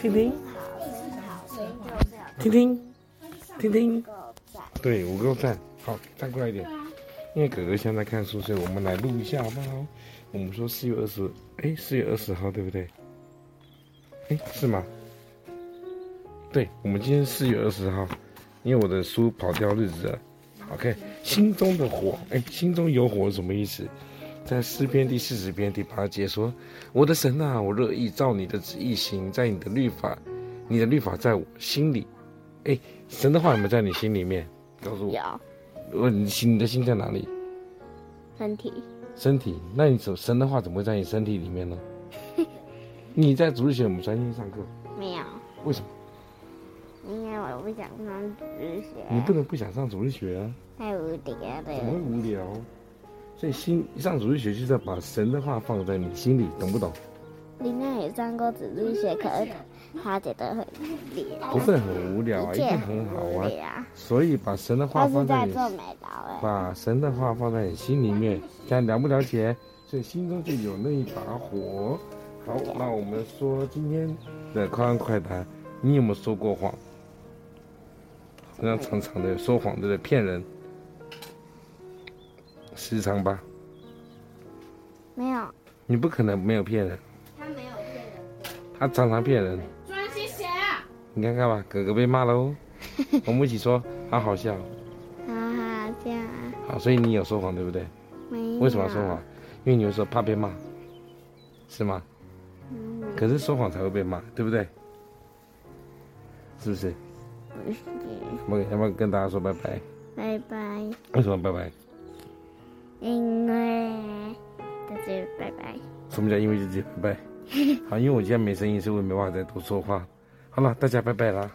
听听，听听，听听，对，五个赞，好，站过来一点。因为哥哥现在看书，所以我们来录一下，好不好？我们说四月二十，哎，四月二十号，对不对？哎，是吗？对，我们今天四月二十号，因为我的书跑掉日子了。OK，心中的火，哎，心中有火是什么意思？在诗篇第四十篇第八节说：“我的神啊，我乐意照你的旨意行，在你的律法，你的律法在我心里。”哎，神的话有没有在你心里面？告诉我。有。问你心，你的心在哪里？身体。身体？那你怎神的话怎么会在你身体里面呢？你在主日学我们专心上课？没有。为什么？因为我不想上主日学。你不能不想上主日学啊！太无聊了。怎么会无聊？所以心上主日学就是要把神的话放在你心里，懂不懂？你那也上过主日学，可是他觉得很无聊。不是很无聊啊，一定很好玩。所以把神的话放在你，把神的话放在你心里面，看了不了解？所以心中就有那一把火。好，那我们说今天的快问快答，你有没有说过谎？这样常常的说谎，对不对？骗人。时常吧，没有，你不可能没有骗人。他没有骗人，他常常骗人。专心写啊！你看看吧，哥哥被骂喽。我们一起说，好好笑。好好笑啊。好，所以你有说谎对不对？没有。为什么要说谎？因为你有时候怕被骂，是吗？嗯。可是说谎才会被骂，对不对？是不是？不是。我要不要跟大家说拜拜？拜拜。为什么拜拜？因为就是拜拜。什么叫因为自己拜拜？好，因为我今天没声音，所以我没办法再多说话。好了，大家拜拜啦。